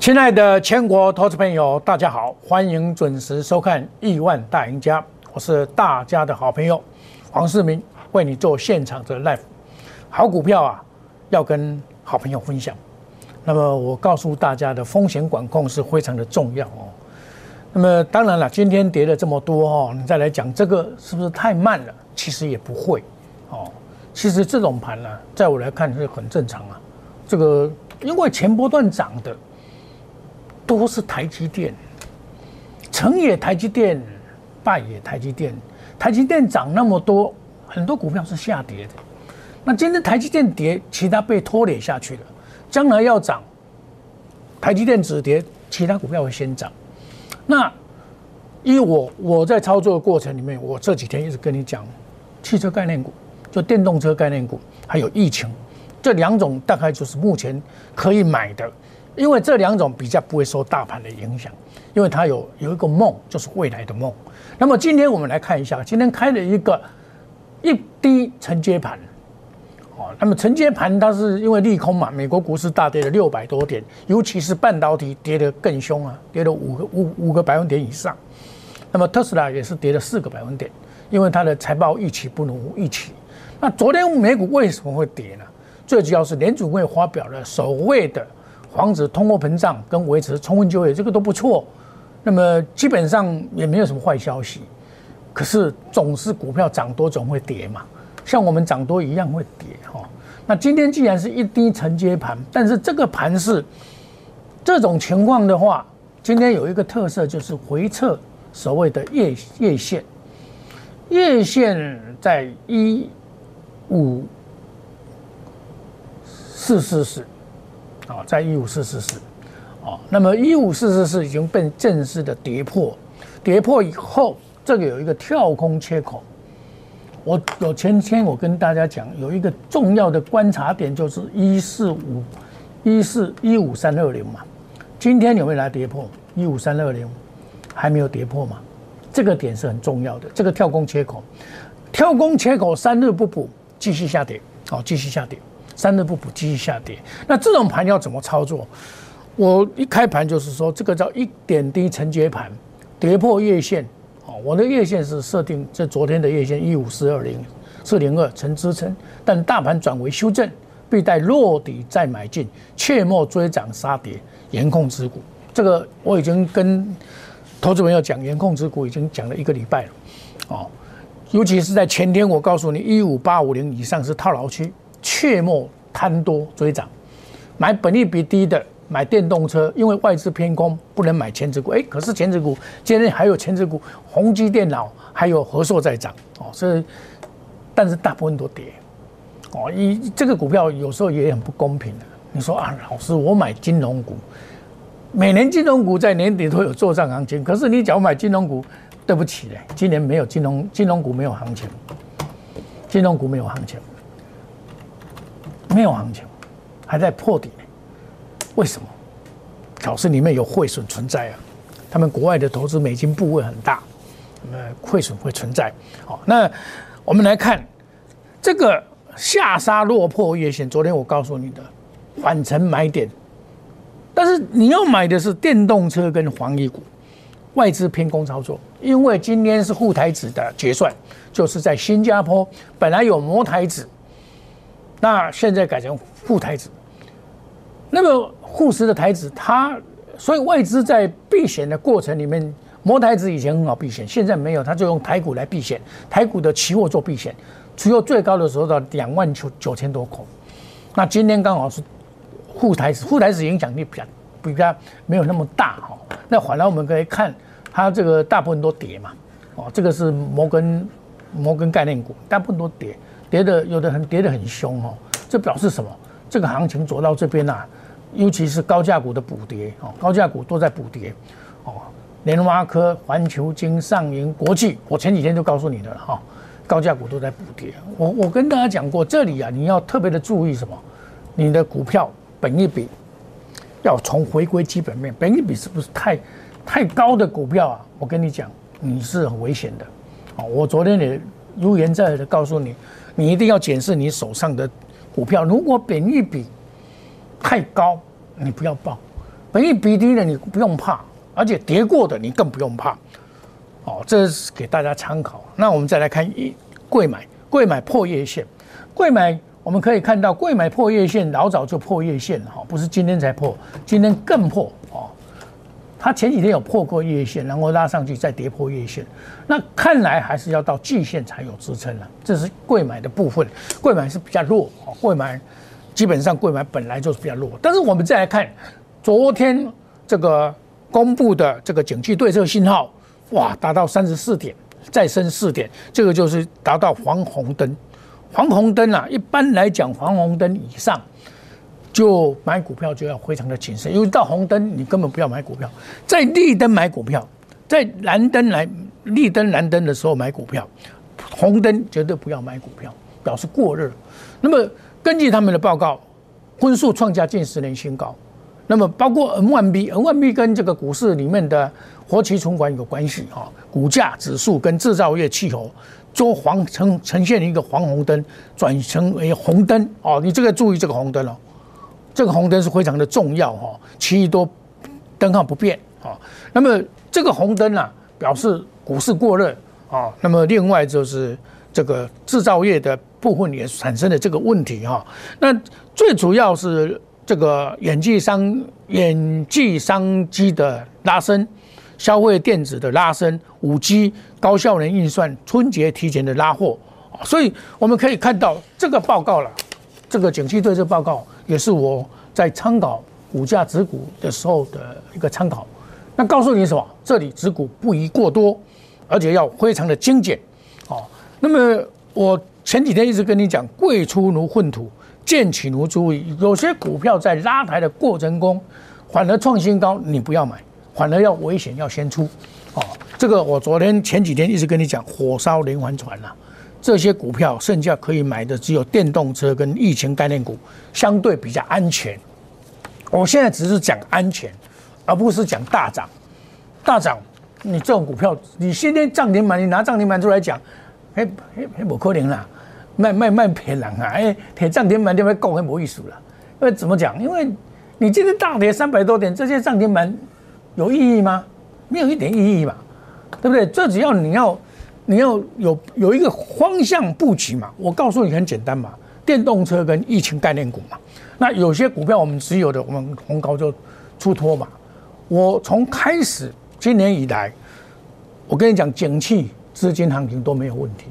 亲爱的全国投资朋友，大家好，欢迎准时收看《亿万大赢家》，我是大家的好朋友黄世明，为你做现场的 live。好股票啊，要跟好朋友分享。那么我告诉大家的风险管控是非常的重要哦。那么当然了，今天跌了这么多哦，你再来讲这个是不是太慢了？其实也不会哦。其实这种盘呢，在我来看是很正常啊。这个因为前波段涨的。都是台积电，成也台积电，败也台积电。台积电涨那么多，很多股票是下跌的。那今天台积电跌，其他被拖累下去了。将来要涨，台积电止跌，其他股票会先涨。那依我我在操作的过程里面，我这几天一直跟你讲，汽车概念股，就电动车概念股，还有疫情这两种，大概就是目前可以买的。因为这两种比较不会受大盘的影响，因为它有有一个梦，就是未来的梦。那么今天我们来看一下，今天开了一个一低承接盘，哦，那么承接盘它是因为利空嘛，美国股市大跌了六百多点，尤其是半导体跌得更凶啊，跌了五个五五个百分点以上。那么特斯拉也是跌了四个百分点，因为它的财报预期不如预期。那昨天美股为什么会跌呢？最主要是联储会发表了所谓的。防止通货膨胀跟维持充分就业，这个都不错。那么基本上也没有什么坏消息。可是总是股票涨多总会跌嘛，像我们涨多一样会跌哈。那今天既然是一低承接盘，但是这个盘是这种情况的话，今天有一个特色就是回撤所谓的月月线，月线在一五四四四。啊，在一五四四四，哦，那么一五四四四已经被正式的跌破，跌破以后，这个有一个跳空缺口。我有前天我跟大家讲，有一个重要的观察点就是一四五一四一五三二零嘛。今天有没有来跌破一五三二零？还没有跌破嘛？这个点是很重要的，这个跳空缺口，跳空缺口三日不补，继续下跌，好，继续下跌。三日不补，继续下跌。那这种盘要怎么操作？我一开盘就是说，这个叫一点低承接盘，跌破月线。哦，我的月线是设定在昨天的月线一五四二零四零二成支撑，但大盘转为修正，必待落底再买进，切莫追涨杀跌，严控持股。这个我已经跟投资朋友讲，严控持股已经讲了一个礼拜了。哦，尤其是在前天，我告诉你一五八五零以上是套牢区。切莫贪多追涨，买本利比低的，买电动车，因为外资偏空，不能买前值股。哎，可是前值股今天还有前值股，宏基电脑还有和硕在涨哦，所以但是大部分都跌哦。一这个股票有时候也很不公平的。你说啊，老师，我买金融股，每年金融股在年底都有做账行情，可是你假如买金融股，对不起嘞，今年没有金融金融股没有行情，金融股没有行情。没有行情，还在破底呢，为什么？表示里面有汇损存在啊。他们国外的投资美金部位很大，那么汇损会存在。好，那我们来看这个下杀落破月线。昨天我告诉你的反程买点，但是你要买的是电动车跟黄衣股，外资偏空操作，因为今天是沪台指的结算，就是在新加坡，本来有摩台指。那现在改成沪台子，那么护市的台子，它所以外资在避险的过程里面，摩台子以前很好避险，现在没有，它就用台股来避险，台股的期货做避险，只有最高的时候到两万九九千多口。那今天刚好是沪台子，沪台子影响力比较比较没有那么大哈。那反来我们可以看它这个大部分都跌嘛，哦，这个是摩根摩根概念股，大部分都跌。跌的有的很跌得很凶哦，这表示什么？这个行情走到这边呐，尤其是高价股的补跌哦，高价股都在补跌哦。联发科、环球金、上银、国际，我前几天就告诉你的了哈，高价股都在补跌。我我跟大家讲过，这里啊，你要特别的注意什么？你的股票本一比要从回归基本面，本一比是不是太太高的股票啊？我跟你讲，你是很危险的哦。我昨天也如言在的告诉你。你一定要检视你手上的股票，如果本益比太高，你不要报；本益比低的你不用怕，而且跌过的你更不用怕。哦，这是给大家参考。那我们再来看一贵买，贵买破月线，贵买我们可以看到贵买破月线，老早就破月线了哈，不是今天才破，今天更破。它前几天有破过月线，然后拉上去再跌破月线，那看来还是要到季线才有支撑了。这是贵买的部分，贵买是比较弱哦，贵买基本上贵买本来就是比较弱。但是我们再来看昨天这个公布的这个景气对策信号。哇，达到三十四点，再升四点，这个就是达到黄红灯。黄红灯啊，一般来讲，黄红灯以上就买股票就要非常的谨慎，因为到红灯你根本不要买股票，在绿灯买股票，在蓝灯来绿灯蓝灯的时候买股票，红灯绝对不要买股票，表示过热。那么根据他们的报告，分数创下近十年新高。那么包括 N 万 B，N 万 B 跟这个股市里面的活期存款有关系啊，股价指数跟制造业气候都黄呈呈现一个黄红灯转成为红灯哦，你这个注意这个红灯哦，这个红灯是非常的重要哈，其余都灯号不变啊。那么这个红灯啊，表示股市过热啊。那么另外就是这个制造业的部分也产生了这个问题哈。那最主要是。这个演技商演技商机的拉升，消费电子的拉升，五 G 高效能运算，春节提前的拉货所以我们可以看到这个报告了，这个景气对策报告也是我在参考股价指股的时候的一个参考。那告诉你什么？这里指股不宜过多，而且要非常的精简哦。那么我前几天一直跟你讲，贵出如粪土。贱起如注意，有些股票在拉抬的过程中，反而创新高，你不要买，反而要危险要先出。哦，这个我昨天前几天一直跟你讲，火烧连环船了。这些股票剩下可以买的只有电动车跟疫情概念股，相对比较安全。我现在只是讲安全，而不是讲大涨。大涨，你这种股票，你今天涨停板，你拿涨停板出来讲，嘿，嘿，嘿，不可能啦。卖卖卖骗人啊！哎，铁涨停板就会够很没意思了。因为怎么讲？因为你今天大跌三百多点，这些涨停板有意义吗？没有一点意义嘛，对不对？这只要你要你要有有一个方向布局嘛。我告诉你很简单嘛，电动车跟疫情概念股嘛。那有些股票我们持有的，我们红高就出脱嘛。我从开始今年以来，我跟你讲，景气资金行情都没有问题。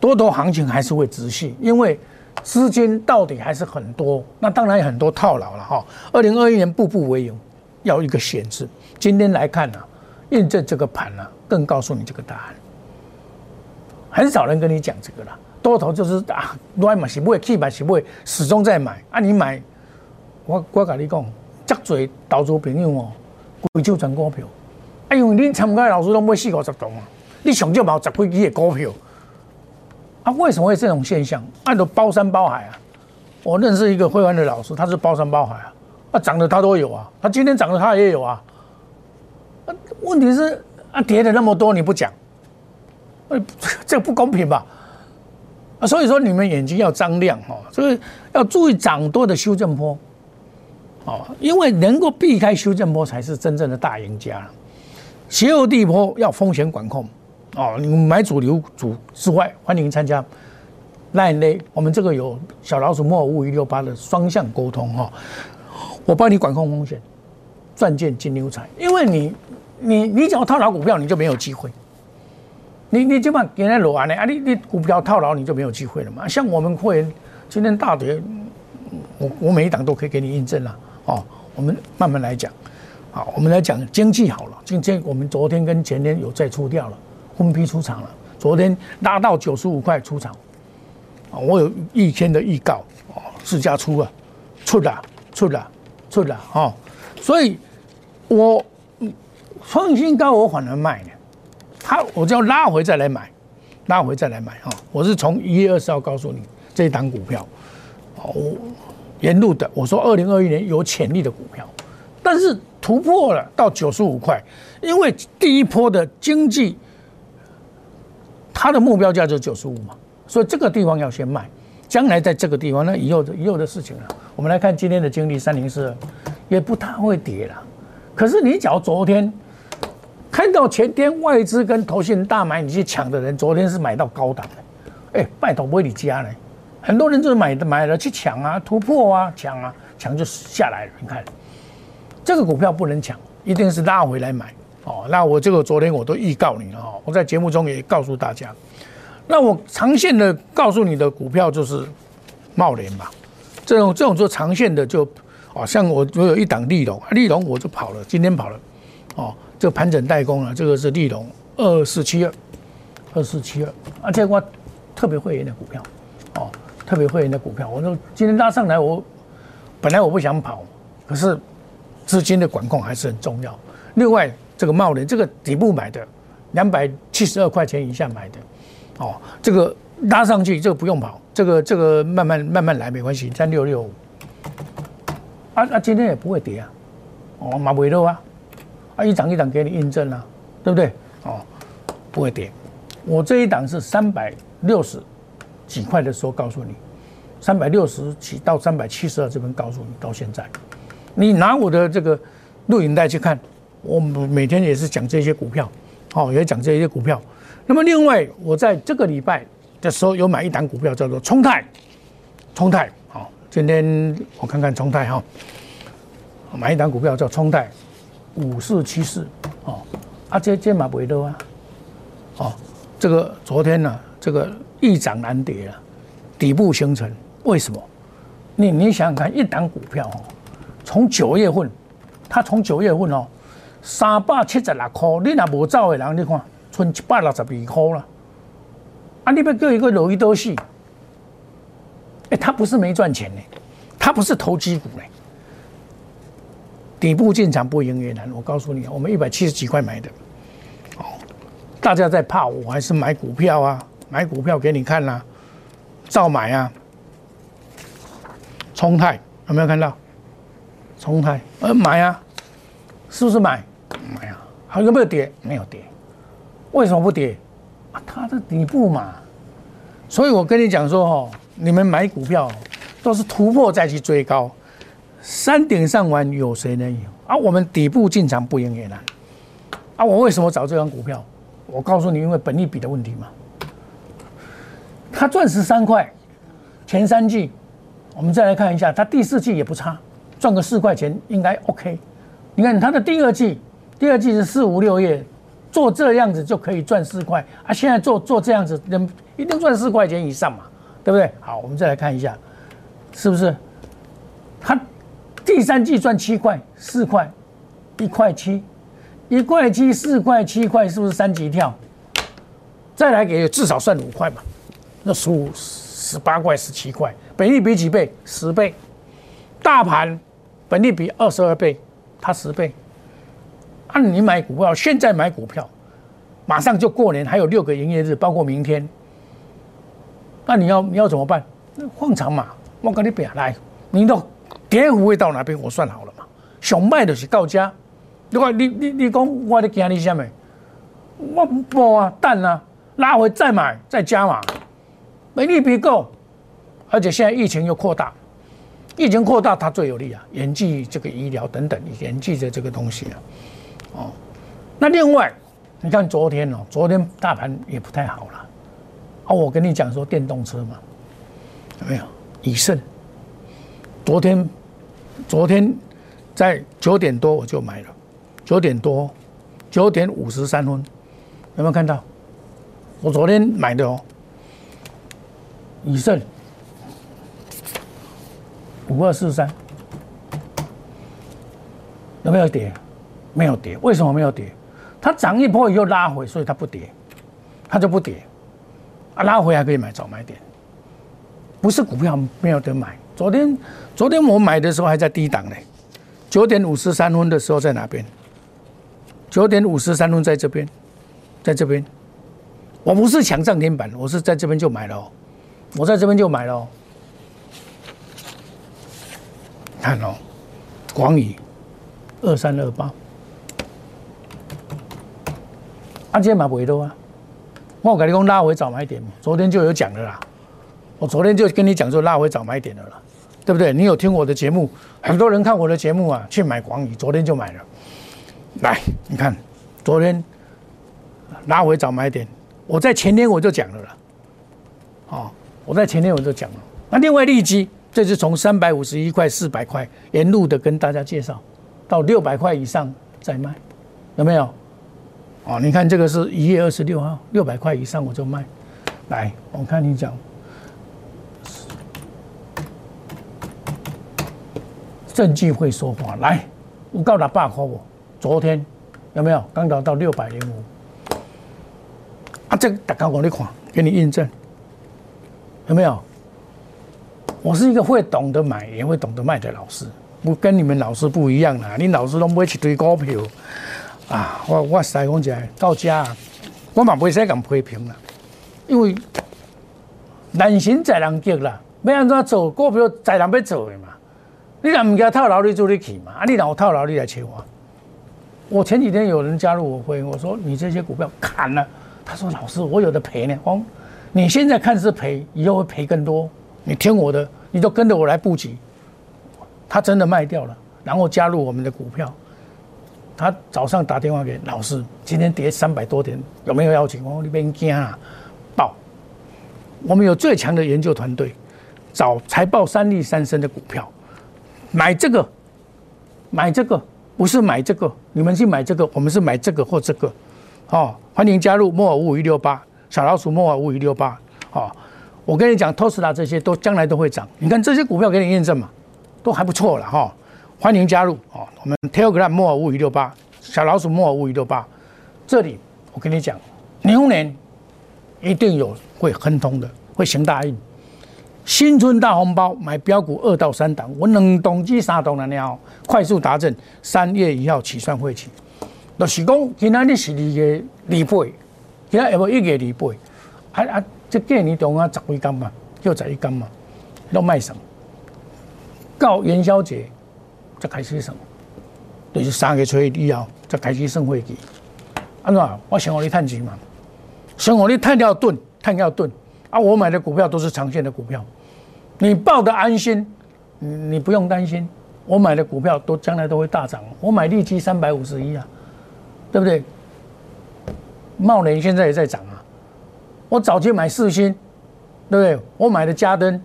多头行情还是会持续，因为资金到底还是很多。那当然有很多套牢了哈。二零二一年步步为营，要一个显示。今天来看呢，验证这个盘呢，更告诉你这个答案。很少人跟你讲这个了。多头就是啊，乱买是买，去买是买始终在买啊。你买，我我跟你讲，这多投资朋友哦，贵就赚股票。哎呦，你参加的老师都买四五十栋啊，你上少冇十几支的股票。啊，为什么会这种现象？按照包山包海啊！我认识一个会玩的老师，他是包山包海啊，啊涨的他都有啊，他今天涨的他也有啊。啊，问题是啊跌的那么多你不讲，这不公平吧？啊，所以说你们眼睛要张亮哦，所以要注意涨多的修正波，哦，因为能够避开修正波才是真正的大赢家。斜后地坡要风险管控。哦，你买主流主之外，欢迎参加 Line 我们这个有小老鼠莫五一六八的双向沟通哈，我帮你管控风险，赚见金牛财。因为你，你，你只要套牢股票，你就没有机会。你，你基本上给人裸安的啊，你，你股票套牢，你就没有机会了嘛。像我们会员今天大跌，我我每一档都可以给你印证了哦。我们慢慢来讲，好，我们来讲经济好了。今天我们昨天跟前天有再出掉了。分批出场了，昨天拉到九十五块出场，啊，我有一天的预告，哦，自家出了，出了，出了，出了，哦，所以，我创新高我反而卖呢，他我就要拉回再来买，拉回再来买，哈，我是从一月二十号告诉你这一档股票，哦，沿路的，我说二零二一年有潜力的股票，但是突破了到九十五块，因为第一波的经济。它的目标价就是九十五嘛，所以这个地方要先卖，将来在这个地方，那以后的以后的事情了。我们来看今天的经历三零四，也不太会跌了。可是你只要昨天看到前天外资跟投信大买，你去抢的人，昨天是买到高档的，哎，拜托不会你家呢？很多人就是买的买了去抢啊，突破啊，抢啊，抢就下来了。你看这个股票不能抢，一定是拉回来买哦。那我这个昨天我都预告你了哦，我在节目中也告诉大家。那我长线的告诉你的股票就是茂联吧，这种这种做长线的就，哦，像我我有一档利隆，利隆我就跑了，今天跑了，哦，这个盘整代工啊，这个是利隆二四七二，二四七二，而且我特别会员的股票，哦，特别会员的股票，我说今天拉上来，我本来我不想跑，可是资金的管控还是很重要。另外这个茂林这个底部买的，两百七十二块钱以下买的。哦，这个拉上去，这个不用跑，这个这个慢慢慢慢来没关系，三六六五，啊啊，今天也不会跌啊，哦，马尾肉啊，啊一档一档给你印证啊，对不对？哦，不会跌，我这一档是三百六十几块的时候告诉你，三百六十几到三百七十二这边告诉你，到现在，你拿我的这个录影带去看，我每天也是讲这些股票，哦，也讲这些股票。那么另外，我在这个礼拜的时候有买一档股票，叫做冲泰，冲泰，好，今天我看看冲泰哈，买一档股票叫冲泰，五四七四，哦，啊这这马不会多啊，哦，这个昨天呢，这个一涨难跌啊，底部形成，为什么？你你想想看，一档股票哦，从九月份，它从九月份哦，三百七十六块，你若无走的人，你看。存一百六十二块了，啊！你要叫一个老一多戏，哎，他不是没赚钱呢，他不是投机股呢。底部进场不赢也难，我告诉你，我们一百七十几块买的，哦，大家在怕我还是买股票啊？买股票给你看啦，照买啊！冲泰有没有看到？冲泰，呃，买啊，是不是买？买啊！还有没有跌？没有跌。为什么不跌？啊，它的底部嘛，所以我跟你讲说哦，你们买股票都是突破再去追高，山顶上玩有谁能赢？啊，我们底部进场不赢也难。啊，我为什么找这张股票？我告诉你，因为本利比的问题嘛。它赚十三块，前三季，我们再来看一下，它第四季也不差，赚个四块钱应该 OK。你看它的第二季，第二季是四五六月。做这样子就可以赚四块啊！现在做做这样子，能一定赚四块钱以上嘛？对不对？好，我们再来看一下，是不是？他第三季赚七块、四块、一块七、一块七、四块、七块，是不是三级跳？再来给至少算五块嘛？那十五、十八块、十七块，本利比几倍？十倍。大盘本利比二十二倍，它十倍。啊，你买股票，现在买股票，马上就过年，还有六个营业日，包括明天。那你要你要怎么办？换长嘛，我跟你比来，你都跌幅会到哪边？我算好了嘛。想卖的是到家。你看你你你讲，我的惊你什么？我不啊，蛋啊，拉回再买再加嘛，没利比够。而且现在疫情又扩大，疫情扩大它最有利啊，演技这个医疗等等，演技的这个东西啊。哦，那另外，你看昨天哦，昨天大盘也不太好了。啊，我跟你讲说电动车嘛，有没有？以盛，昨天，昨天在九点多我就买了，九点多，九点五十三分，有没有看到？我昨天买的哦，以盛五二四三，有没有跌？没有跌，为什么没有跌？它涨一波以后拉回，所以它不跌，它就不跌。啊，拉回还可以买早买点，不是股票没有得买。昨天，昨天我买的时候还在低档呢，九点五十三分的时候在哪边？九点五十三分在这边，在这边。我不是抢涨停板，我是在这边就买了，我在这边就买了。看哦，广宇二三二八。啊，今天买不回头啊！我跟你讲，拉回早买点嘛，昨天就有讲的啦。我昨天就跟你讲说，拉回早买点的啦。对不对？你有听我的节目，很多人看我的节目啊，去买广宇，昨天就买了。来，你看，昨天拉回早买点，我在前天我就讲了了，哦，我在前天我就讲了。那另外利基，这是从三百五十一块、四百块沿路的跟大家介绍，到六百块以上再卖，有没有？哦，你看这个是一月二十六号，六百块以上我就卖。来，我看你讲，证据会说话。来，我告他八块我。昨天有没有刚到到六百零五？啊，这大家我你看，给你印证，有没有？我是一个会懂得买也会懂得卖的老师，我跟你们老师不一样啦。你老师都不会去堆股票啊！我我实在讲起来，到家我嘛不会再咁批评啦，因为人心在人急啦，要安怎做股票在人要做的嘛。你若唔惊套牢，你做你去嘛？啊，你若有套牢，你来找我。我前几天有人加入我会，我说你这些股票砍了，他说老师我有的赔呢。哦，你现在看是赔，以后会赔更多。你听我的，你就跟着我来布局。他真的卖掉了，然后加入我们的股票。他早上打电话给老师，今天跌三百多点，有没有邀请？我说你别惊啊，报。我们有最强的研究团队，找财报三利三升的股票，买这个，买这个。不是买这个，你们去买这个，我们是买这个或这个，哦，欢迎加入莫尔五一六八小老鼠莫尔五一六八，哦，我跟你讲，特斯拉这些都将来都会涨，你看这些股票给你验证嘛，都还不错了哈，欢迎加入哦，我们 Telegram 莫尔五一六八小老鼠莫尔五一六八，这里我跟你讲，牛年一定有会亨通的，会行大运。新春大红包，买标股二到三档，我两档至三档了了，快速达阵。三月一号起算会期，就是讲今仔日是二月二八，今仔下晡一月二八，啊啊，这过年中啊十几天嘛，就十一天嘛，都卖什么？到元宵节才开始什么？就是三月初一以后才开始算会期。安怎？我想我你探钱嘛，想我你探要盾，探要盾。啊，我买的股票都是长线的股票，你抱的安心，你不用担心。我买的股票都将来都会大涨。我买利基三百五十一啊，对不对？茂联现在也在涨啊。我早期买四星，对不对？我买的嘉登，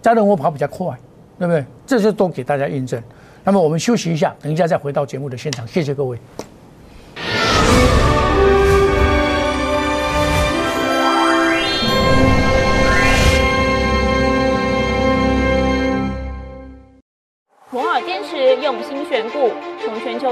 嘉登我跑比较快，对不对？这些都给大家印证。那么我们休息一下，等一下再回到节目的现场。谢谢各位。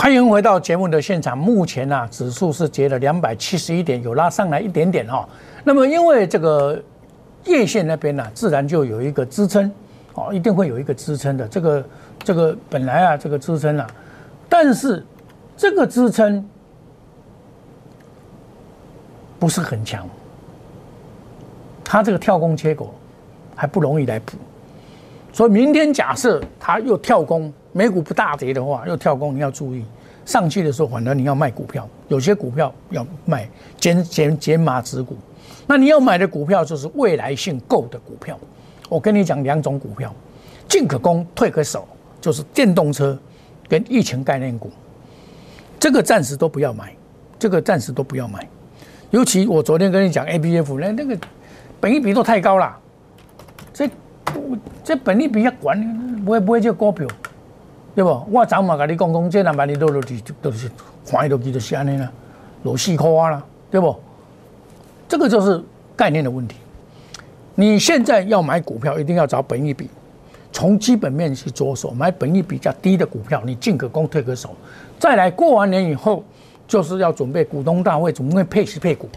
欢迎回到节目的现场。目前呢，指数是跌了两百七十一点，有拉上来一点点哈。那么因为这个叶线那边呢，自然就有一个支撑，哦，一定会有一个支撑的。这个这个本来啊，这个支撑啊，但是这个支撑不是很强，它这个跳空缺口还不容易来补。所以明天假设它又跳空，美股不大跌的话，又跳空，你要注意。上去的时候，反而你要卖股票，有些股票要卖减减减码持股。那你要买的股票就是未来性够的股票。我跟你讲两种股票，进可攻，退可守，就是电动车跟疫情概念股。这个暂时都不要买，这个暂时都不要买。尤其我昨天跟你讲 A B F 那那个本益比都太高了，这这本益比要管不会不会这股票，对不？我昨嘛跟你讲讲，这两万你都都是都是看落去就是安尼啦，落四块啦，对不？这个就是概念的问题。你现在要买股票，一定要找本益比，从基本面去着手，买本益比较低的股票，你进可攻，退可守。再来过完年以后，就是要准备股东大会，准备配息配股。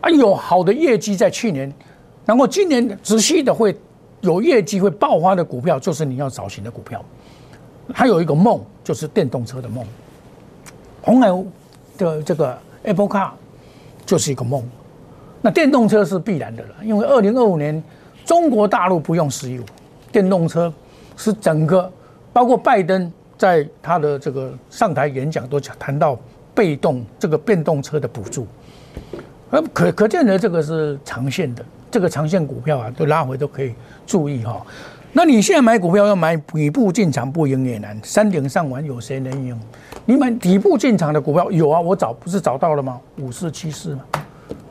啊，有好的业绩在去年，然后今年仔细的会有业绩会爆发的股票，就是你要找型的股票。还有一个梦，就是电动车的梦。红海的这个 Apple Car 就是一个梦。那电动车是必然的了，因为二零二五年中国大陆不用石油，电动车是整个包括拜登在他的这个上台演讲都讲谈到被动这个电动车的补助，而可可见的这个是长线的，这个长线股票啊都拉回都可以注意哈。那你现在买股票要买底部进场不赢也难，山顶上玩有谁能赢？你买底部进场的股票有啊，我找不是找到了吗？五四七四嘛？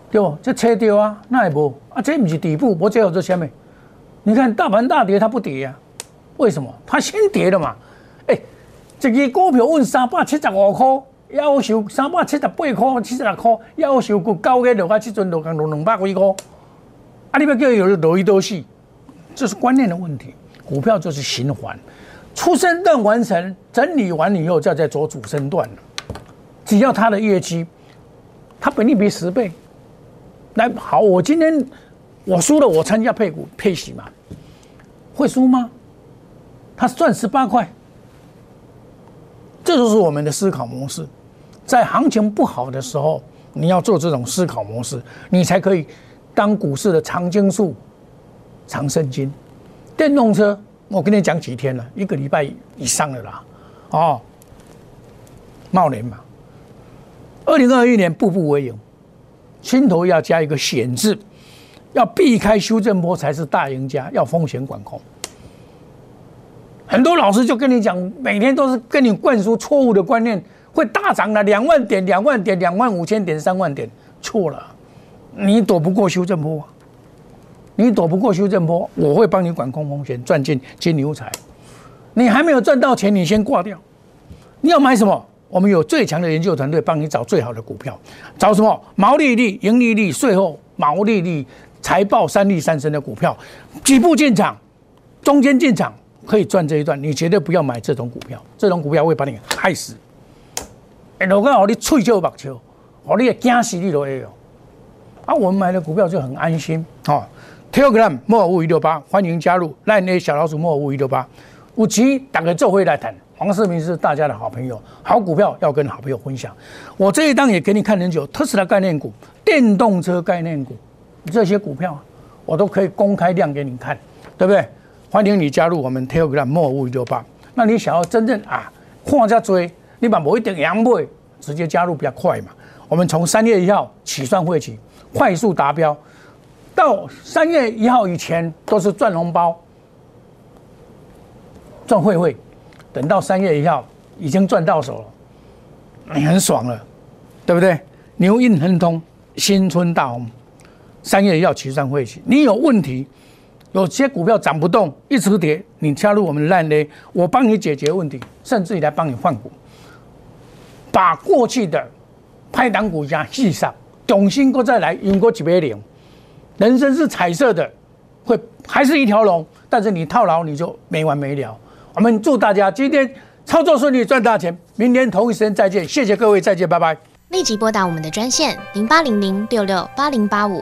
对不？这切掉啊，那也不啊，这不是底部，我只有这下面。你看大盘大跌，它不跌呀？为什么？它先跌了嘛？哎，这个股票问三百七十五块，要求三百七十八块、七十六块，要求够高个的话，这阵落降落两百几块。啊，你不要叫有落一多细，这是观念的问题。股票就是循环，出生段完成整理完以后，再再做主升段只要它的业绩，它本利比十倍。来好，我今天我输了，我参加配股配息嘛，会输吗？他赚十八块，这就是我们的思考模式。在行情不好的时候，你要做这种思考模式，你才可以当股市的常青树、长生金。电动车，我跟你讲几天了，一个礼拜以上了啦，哦，茂年嘛，二零二一年步步为营。心头要加一个险字，要避开修正波才是大赢家，要风险管控。很多老师就跟你讲，每天都是跟你灌输错误的观念，会大涨的两万点、两万点、两万五千点、三万点，错了，你躲不过修正波，你躲不过修正波，我会帮你管控风险，赚进金牛财。你还没有赚到钱，你先挂掉。你要买什么？我们有最强的研究团队帮你找最好的股票，找什么毛利率、盈利率、税后毛利率、财报三利三升的股票，几步进场，中间进场可以赚这一段，你绝对不要买这种股票，这种股票会把你害死。哎，如果我你吹就白球，我你也惊死你都会有。啊，我们买的股票就很安心哦。Telegram 莫尔五一六八，欢迎加入赖内小老鼠莫尔五一六八，五期打个做会来谈。黄世明是大家的好朋友，好股票要跟好朋友分享。我这一档也给你看很久，特斯拉概念股、电动车概念股这些股票，我都可以公开量给你看，对不对？欢迎你加入我们 Telegram 莫五六八。那你想要真正啊，看家追，你把某一点阳倍直接加入比较快嘛。我们从三月一号起算会起，快速达标，到三月一号以前都是赚红包、赚会会。等到三月一号已经赚到手了，你很爽了，对不对？牛运亨通，新春大红，三月一号起算会起。你有问题，有些股票涨不动，一直跌，你加入我们烂嘞，我帮你解决问题，甚至于来帮你换股，把过去的拍档股价记上，重新过再来赢过几百零。人生是彩色的，会还是一条龙，但是你套牢你就没完没了。我们祝大家今天操作顺利，赚大钱。明天同一时间再见，谢谢各位，再见，拜拜。立即拨打我们的专线零八零零六六八零八五